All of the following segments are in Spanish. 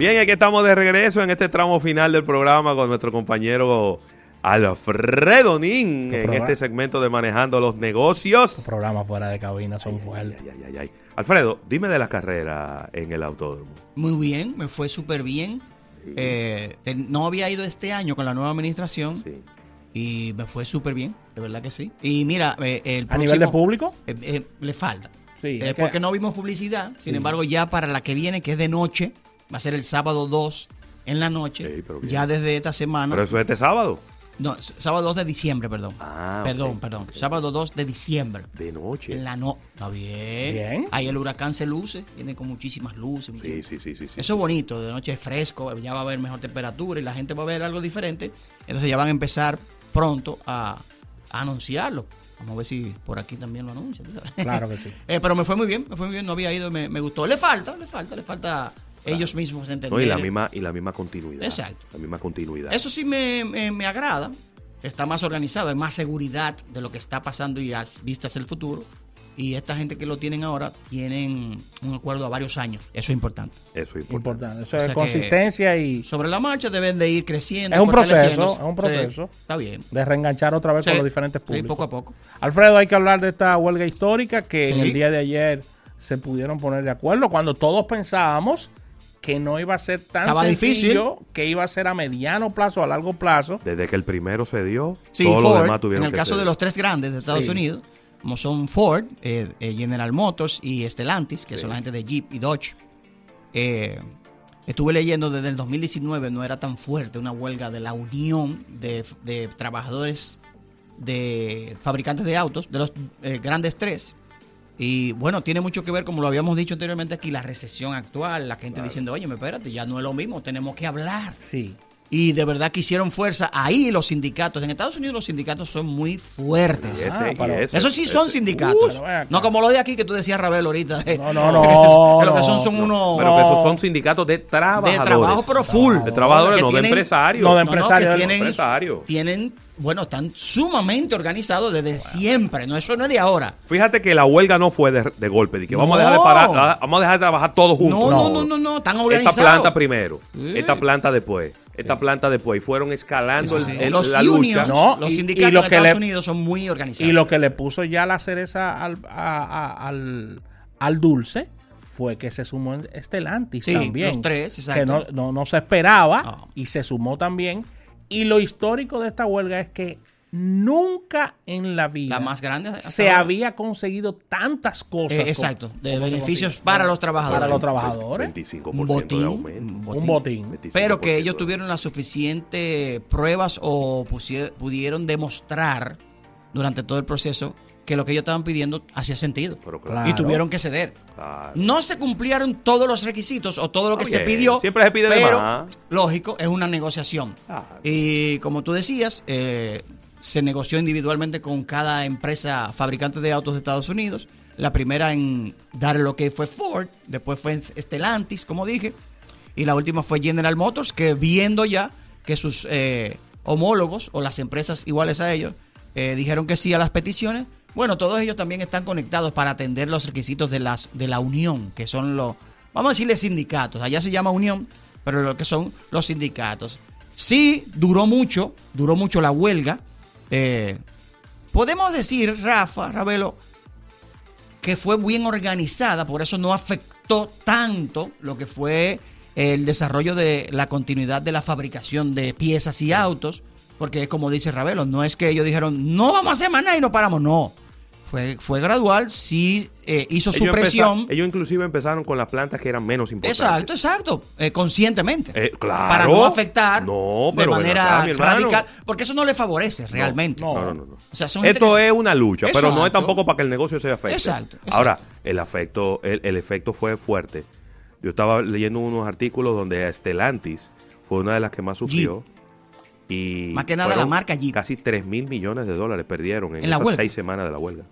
Bien, aquí estamos de regreso en este tramo final del programa con nuestro compañero Alfredo Nin en este segmento de Manejando los Negocios. Los programas fuera de cabina son fuertes. Alfredo, dime de la carrera en el autódromo. Muy bien, me fue súper bien. Eh, no había ido este año con la nueva administración. Y me fue súper bien, de verdad que sí. Y mira, eh, el ¿A nivel de público? Eh, le falta. Sí, porque no vimos publicidad. Sin embargo, ya para la que viene, que es de noche, va a ser el sábado 2 en la noche. ya desde esta semana. ¿Pero eso es este sábado? No, sábado 2 de diciembre, perdón. Ah, perdón, perdón. Sábado 2 de diciembre. De noche. En la no. Está bien. Bien. Ahí el huracán se luce, viene con muchísimas luces. Sí, sí, sí, sí, Eso es bonito, de noche es fresco, ya va a haber mejor temperatura y la gente va a ver algo diferente. Entonces ya van a empezar pronto a, anunciarlo. Vamos a ver si por aquí también lo anuncian. Claro que sí. Eh, pero me fue muy bien, me fue muy bien, no había ido, me, me gustó. Le falta, le falta, le falta ellos mismos entender. y, la misma, y la misma continuidad. Exacto. La misma continuidad. Eso sí me, me, agrada. Está más organizado, hay más seguridad de lo que está pasando y vistas el futuro. Y esta gente que lo tienen ahora tienen un acuerdo a varios años. Eso es importante. Eso es importante. Eso es consistencia y. Sobre la marcha deben de ir creciendo. Es un proceso, es un proceso. está bien. De reenganchar otra vez con los diferentes públicos. poco a poco. Alfredo, hay que hablar de esta huelga histórica que en el día de ayer se pudieron poner de acuerdo cuando todos pensábamos que no iba a ser tan sencillo, difícil. que iba a ser a mediano plazo, a largo plazo. Desde que el primero se dio, todos los demás tuvieron En el caso de los tres grandes de Estados Unidos, como son Ford, eh, eh, General Motors y Stellantis, que son la gente de Jeep y Dodge. Eh, estuve leyendo desde el 2019, no era tan fuerte una huelga de la Unión de, de Trabajadores de Fabricantes de Autos, de los grandes tres, y bueno, tiene mucho que ver, como lo habíamos dicho anteriormente aquí, la recesión actual, la gente diciendo, oye, espérate, ya no es lo mismo, tenemos que hablar. Sí. Y de verdad que hicieron fuerza. Ahí los sindicatos, en Estados Unidos los sindicatos son muy fuertes. Ah, eso sí son sindicatos. no como lo de aquí que tú decías, Rabel, ahorita. no, no, no. lo que son son unos... Pero que esos son sindicatos de trabajadores. De trabajo, pero full. De trabajadores, no de empresarios. No de empresarios. tienen, tienen bueno, están sumamente organizados desde siempre, no eso no es de ahora. Fíjate que la huelga no fue de, golpe, de que vamos a dejar de parar, vamos a dejar de trabajar todos juntos. No, no, no, no, no, están organizados. Esta planta primero, esta planta después, esta planta después, y fueron escalando el, los la lucha. los sindicatos de Estados Unidos son muy organizados. Y lo que le puso ya la cereza al, al, al dulce fue que se sumó Estelantis sí, también. Los tres, exacto. Que no, no, se esperaba y se sumó también y lo histórico de esta huelga es que nunca en la vida la más grande se había conseguido tantas cosas. Eh, exacto, de beneficios para los trabajadores. Para los trabajadores. 25% un botín, un botín. Pero que ellos tuvieron las suficientes pruebas o pudieron demostrar durante todo el proceso que lo que ellos estaban pidiendo hacía sentido. Y tuvieron que ceder. No se cumplieron todos los requisitos o todo lo que se pidió. Siempre se pide pero, Lógico, es una negociación. Y como tú decías, eh, se negoció individualmente con cada empresa fabricante de autos de Estados Unidos. La primera en dar lo que fue Ford, después fue Stellantis, como dije, y la última fue General Motors, que viendo ya que sus eh, homólogos o las empresas iguales a ellos eh, dijeron que sí a las peticiones, bueno, todos ellos también están conectados para atender los requisitos de, las, de la unión, que son los, vamos a decirle sindicatos. Allá se llama unión, pero lo que son los sindicatos. Sí, duró mucho, duró mucho la huelga. Eh, podemos decir, Rafa, Ravelo, que fue bien organizada, por eso no afectó tanto lo que fue el desarrollo de la continuidad de la fabricación de piezas y autos, porque como dice Ravelo, no es que ellos dijeron, no vamos a hacer nada y no paramos, no. Fue, fue gradual, sí eh, hizo su presión. ellos inclusive empezaron con las plantas que eran menos importantes. Exacto, exacto, eh, conscientemente. Eh, claro. Para no afectar de manera radical, porque eso no le favorece realmente. No, no, no. Esto es una lucha, pero no es tampoco para que el negocio se afecte. Exacto. Ahora, el, afecto, el, efecto fue fuerte. Yo estaba leyendo unos artículos donde Stellantis fue una de las que más sufrió. Y Más que nada la marca Jeep. Casi 3 mil millones de dólares perdieron en, esas seis semanas de la huelga.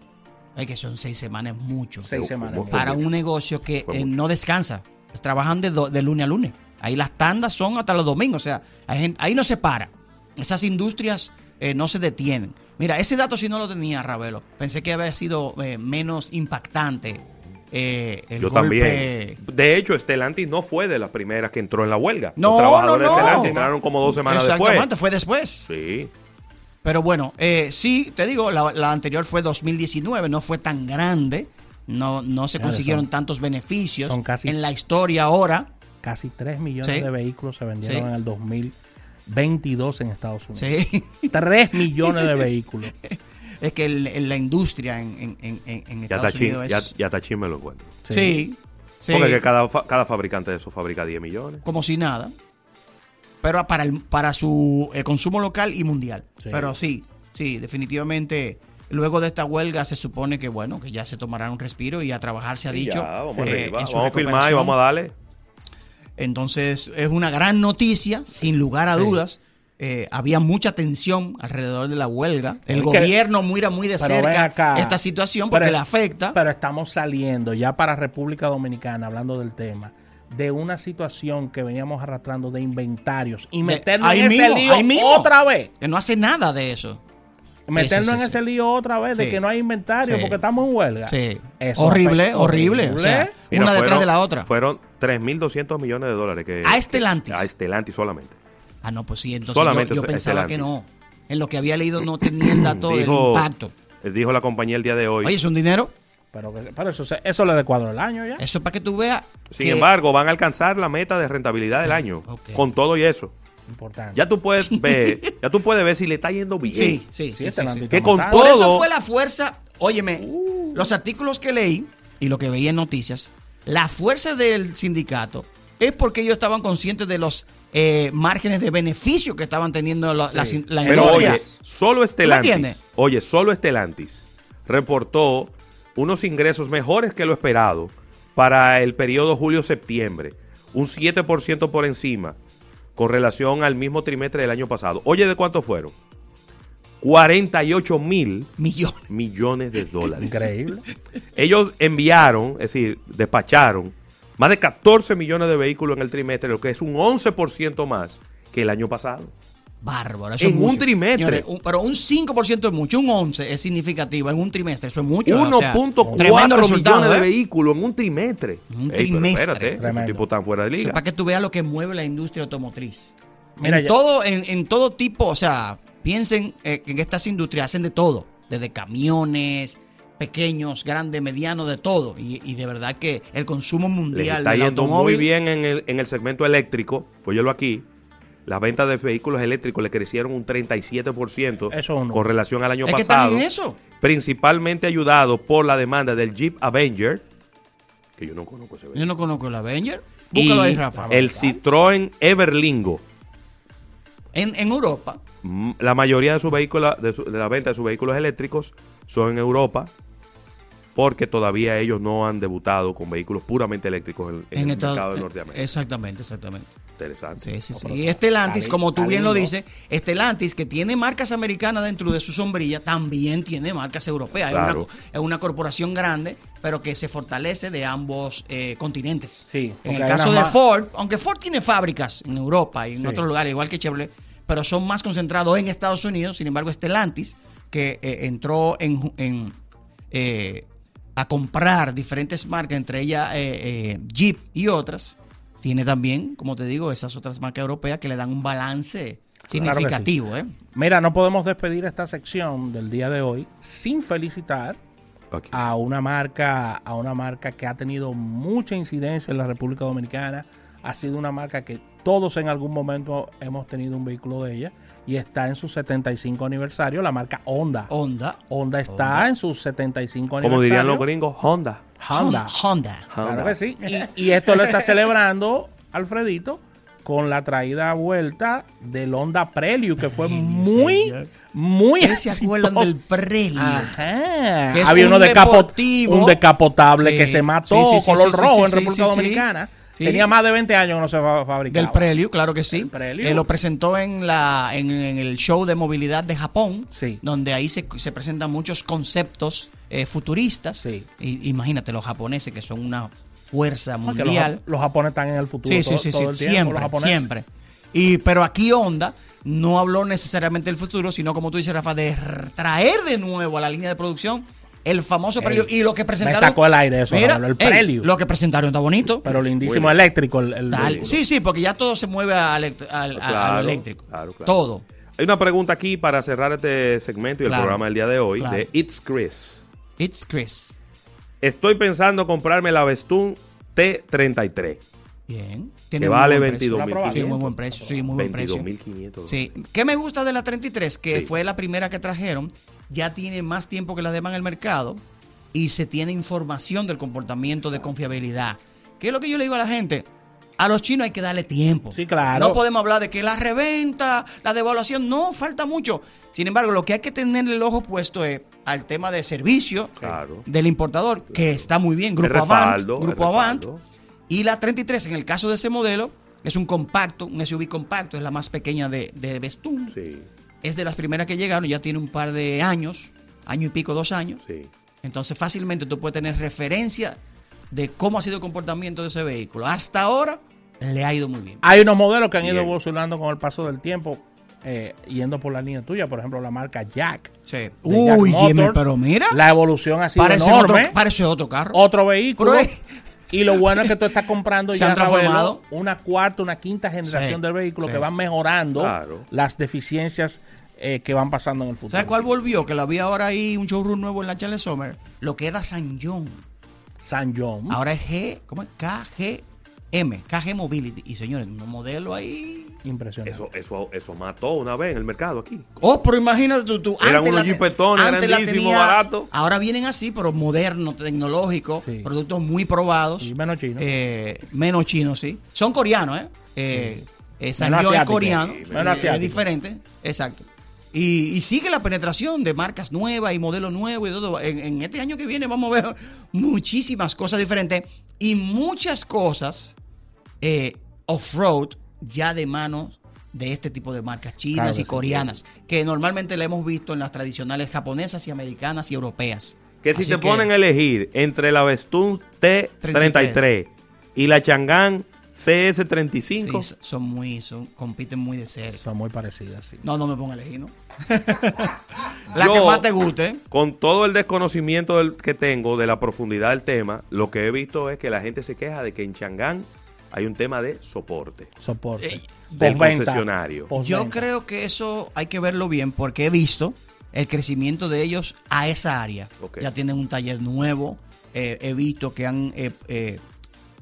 Es que son seis semanas mucho. Seis semanas. Para un negocio que eh, no descansa. Trabajan de, de, lunes a lunes. Ahí las tandas son hasta los domingos. O sea, ahí no se para. Esas industrias eh, no se detienen. Mira, ese dato si no lo tenía, Ravelo. Pensé que había sido eh, menos impactante eh, el Yo golpe. también. De hecho, Stellantis no fue de las primeras que entró en la huelga. No, Los trabajadores no, no. de Stellantis entraron como dos semanas Exactamente, después. fue después. Sí. Pero bueno, eh, sí, te digo, la, la anterior fue 2019, no fue tan grande, no, no se Claro, consiguieron son- tantos beneficios son casi- en la historia ahora. Casi 3 millones Sí. de vehículos se vendieron Sí. en el 2022 en Estados Unidos. Sí. 3 millones de vehículos. es que el- el- la industria en, en, en, Ya Estados Unidos ya, es... ya chin me lo encuentro. Sí, sí, Porque que cada, fa- cada fabricante de eso fabrica 10 millones. como si nada. Pero para, el, para su eh, consumo local y mundial. Sí. Pero sí, sí, definitivamente... Luego de esta huelga se supone que bueno, que ya se tomará un respiro y a trabajar se ha dicho. ya, vamos eh, arriba. en su Vamos a filmar y vamos a darle. Entonces es una gran noticia, sin lugar a dudas. Eh, había mucha tensión alrededor de la huelga. El Es que- gobierno mira muy de cerca acá. esta situación porque Pero- le afecta. Pero estamos saliendo ya para República Dominicana, hablando del tema, de una situación que veníamos arrastrando de inventarios y De- meternos ahí en mismo, ese lío ahí mismo. otra vez. que no hace nada de eso. Meternos sí, en ese lío otra vez de que no hay inventario Sí. porque estamos en huelga. Sí. Eso horrible, horrible. O sea, Mira, una detrás de la otra. Fueron 3.200 millones de dólares. Que, A Stellantis. A Stellantis solamente. Ah, no, pues sí, entonces Solamente yo, pensaba que no. En lo que había leído no tenía el dato del Dijo- impacto. Dijo la compañía el día de hoy. Oye, es un dinero. Pero, pero eso, se- eso le de cuadro el año ya. Eso es para que tú veas. Sin que- embargo, van a alcanzar la meta de rentabilidad del año. ok. Con todo y eso. Importante. Ya tú puedes ver, ya tú puedes ver si le está yendo bien. Sí, sí, sí. Sí, sí, este Que con. Por eso Todo- fue la fuerza. Óyeme, los artículos que leí y lo que veía en noticias, la fuerza del sindicato es porque ellos estaban conscientes de los eh, márgenes de beneficio que estaban teniendo la, la- Sí. la Pero industria. oye, solo entiendes? Stellantis, oye, solo Stellantis reportó unos ingresos mejores que lo esperado para el periodo julio-septiembre, un 7% por encima con relación al mismo trimestre del año pasado. Oye, ¿de cuánto fueron? 48 mil millones. millones de dólares. Increíble. Ellos enviaron, es decir, despacharon más de 14 millones de vehículos en el trimestre, lo que es un 11% más que el año pasado. Bárbaro. Eso En es un mucho. trimestre. Señores, un- pero un 5% es mucho, un 11% es significativo. En un trimestre, eso es mucho. o sea, 1.4 tremendo resultado, millones de ¿eh? vehículos en un trimestre. Un Ey, pero trimestre. espérate, tipos están fuera de liga. para que tú veas lo que mueve la industria automotriz. Mira, en, ya- todo, en, en todo tipo, o sea, piensen eh, que en estas industrias hacen de todo, desde camiones, pequeños, grandes, medianos, de todo. Y, y de verdad que el consumo Les mundial está del yendo automóvil muy bien en el, en el segmento eléctrico. Óyelo aquí. Las ventas de vehículos eléctricos le crecieron un 37% Eso con relación al año es que pasado. en eso. Principalmente ayudado por la demanda del Jeep Avenger, que yo no conozco ese vehículo. Yo no conozco el Avenger. Búscalo y ahí, Rafa. el Citroën Everlingo. En, en Europa. Mm, La mayoría de sus vehículos, de, su- de la venta de sus vehículos eléctricos son en Europa, porque todavía ellos no han debutado con vehículos puramente eléctricos en, en En el mercado de eh, Norteamérica. Exactamente, exactamente. Interesante. Sí, sí, sí. Y Estelantis, como tú bien lo dices, Estelantis, que tiene marcas americanas dentro de su sombrilla, también tiene marcas europeas. Es una- Es, una, corporación grande, pero que se fortalece de ambos eh, continentes. Sí, En el caso de Ford, aunque Ford tiene fábricas en Europa y en Sí. otros lugares, igual que Chevrolet, pero son más concentrados en Estados Unidos. Sin embargo, Estelantis, que eh, entró en, en, eh, a comprar diferentes marcas, entre ellas eh, eh, Jeep y otras, tiene también, como te digo, esas otras marcas europeas que le dan un balance significativo. ¿eh? Mira, no podemos despedir esta sección del día de hoy sin felicitar a una marca, a una marca que ha tenido mucha incidencia en la República Dominicana. Ha sido una marca que todos en algún momento hemos tenido un vehículo de ella y está en su 75 aniversario, la marca Honda. Honda. Honda está en su 75 aniversario. Como dirían los gringos, Honda. Honda. Honda. Claro Honda. que sí. Y, y esto lo está celebrando Alfredito con la traída a vuelta del Honda Prelude, que fue muy, señor. muy ¿Qué se acuerdan del Prelude? Ajá. Que es Había un uno de un decapotable Sí, que se mató, sí, sí, sí, color sí, rojo sí, en sí, República sí, sí. Dominicana. Sí. Tenía más de 20 años que no se fa- fabricaba. Del Prelude, claro que sí. Eh, lo presentó en, la, en, en el show de movilidad de Japón, Sí. donde ahí se, se presentan muchos conceptos eh, futuristas. Sí. Y, imagínate, los japoneses que son una fuerza los, mundial. los japoneses están en el futuro. Sí, sí, todo- sí, todo sí, tiempo, siempre, los siempre. Y, pero aquí Honda no habló necesariamente del futuro, sino como tú dices, Rafa, de traer de nuevo a la línea de producción El famoso prelio. Y lo que presentaron. Me sacó el aire eso, mira, el prelio. lo que presentaron está bonito. Pero lindísimo eléctrico. El, sí, sí, porque ya todo se mueve al, eléctrico. Claro, claro. Todo. Hay una pregunta aquí para cerrar este segmento y el programa del día de hoy de It's Chris. It's Chris. Estoy pensando comprarme la Vestun T33. Bien. Tiene que vale 22 mil. Sí, muy buen precio. Sí, muy buen precio. Sí. ¿Qué me gusta de la 33? Que fue la primera que trajeron. Ya tiene más tiempo que la demás en el mercado y se tiene información del comportamiento de confiabilidad. ¿Qué es lo que yo le digo a la gente? A los chinos hay que darle tiempo. Sí, claro. No podemos hablar de que la reventa, la devaluación, no, falta mucho. Sin embargo, lo que hay que tener el ojo puesto es al tema de servicio del importador, que está muy bien. Grupo Avant, Grupo Avant. Y la 33, en el caso de ese modelo, es un compacto, un SUV compacto, es la más pequeña de, de Bestun. Sí. Es de las primeras que llegaron, ya tiene un par de años, año y pico, dos años. Sí. Entonces fácilmente tú puedes tener referencia de cómo ha sido el comportamiento de ese vehículo. Hasta ahora le ha ido muy bien. Hay unos modelos que han ido evolucionando con el paso del tiempo, eh, yendo por la línea tuya, por ejemplo, la marca Jack. Sí. Uy, pero mira. La evolución ha sido parece enorme. Otro, parece otro carro. Otro vehículo. Y lo bueno es que tú estás comprando ya transformado una cuarta, una quinta generación del vehículo que van mejorando las deficiencias eh, que van pasando en el futuro. ¿Sabes cuál volvió? Que lo había ahora ahí un showroom nuevo en la Charles Summer. Lo que era San John. San John. Ahora es G, ¿cómo es? KG M, KG Mobility. Y señores, un modelo ahí. Impresionante. Eso, eso, eso mató una vez en el mercado aquí. Oh, pero imagínate tú. tú Eran unos jipetones grandísimos, baratos. Ahora vienen así, pero modernos, tecnológicos, productos muy probados. Y menos chinos. Eh, menos chinos, sí. Son coreanos, ¿eh? eh, eh es coreano. es diferente. Exacto. Y, sigue la penetración de marcas nuevas y modelos nuevos y todo. En, este año que viene vamos a ver muchísimas cosas diferentes y muchas cosas eh, off-road ya de manos de este tipo de marcas chinas y coreanas, que normalmente la hemos visto en las tradicionales japonesas y americanas y europeas. Que si te ponen a elegir entre la Vestun T33 y la Chang'an CS35. Sí, son muy, son, compiten muy de cerca. Son muy parecidas, sí. No, no me ponga a elegir, ¿no? la que más te guste. Con todo el desconocimiento que tengo de la profundidad del tema, lo que he visto es que la gente se queja de que en Changán hay un tema de soporte. Soporte. Eh, del concesionario. Yo creo que eso hay que verlo bien porque he visto el crecimiento de ellos a esa área. Ya tienen un taller nuevo. Eh, he visto que han eh,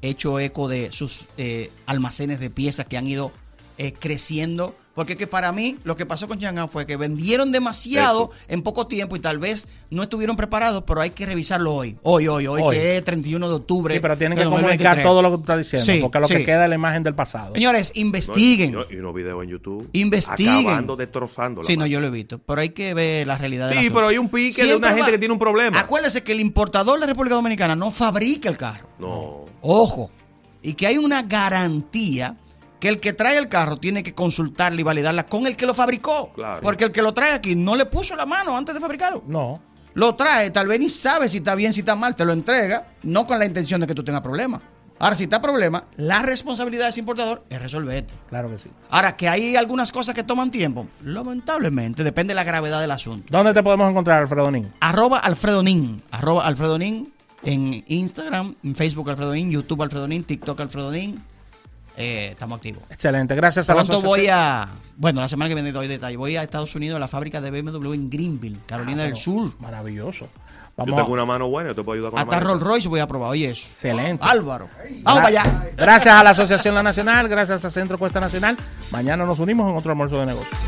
hecho eco de sus eh, almacenes de piezas que han ido eh, creciendo porque que para mí lo que pasó con Chang'an fue que vendieron demasiado en poco tiempo y tal vez no estuvieron preparados, pero hay que revisarlo hoy. Hoy, hoy, hoy, que es 31 de octubre. Sí, pero tienen que comunicar todo lo que tú estás diciendo, porque lo que queda es la imagen del pasado. Señores, investiguen. y, unos videos en YouTube. Investiguen. Acabando, destrozando. Sí, no, yo lo he visto. Pero hay que ver la realidad de Sí, pero hay un pique de una gente que tiene un problema. Acuérdense que el importador de República Dominicana no fabrica el carro. No. Ojo. Y que hay una garantía que el que trae el carro tiene que consultarla y validarla con el que lo fabricó. Porque el que lo trae aquí no le puso la mano antes de fabricarlo. No. Lo trae, tal vez ni sabe si está bien, si está mal, te lo entrega, no con la intención de que tú tengas problemas. Ahora, si está problema, la responsabilidad de ese importador es resolverte. Claro que sí. Ahora, que hay algunas cosas que toman tiempo, lamentablemente, depende de la gravedad del asunto. ¿Dónde te podemos encontrar, Alfredo Nin? Arroba Alfredo Nin. Arroba Alfredo Nin en Instagram, en Facebook Alfredo Nin, YouTube Alfredo Nin, TikTok Alfredo Nin. Eh, estamos activos. Excelente, gracias a Pronto voy a, bueno, la semana que viene doy detalle, voy a Estados Unidos a la fábrica de BMW en Greenville, Carolina del Sur. Maravilloso. Vamos yo tengo una mano buena, yo te puedo ayudar con Hasta Rolls Royce voy a probar, oye eso. Excelente. Álvaro. Vamos allá. Gracias a la Asociación La Nacional, gracias a Centro Cuesta Nacional. Mañana nos unimos en otro almuerzo de negocio.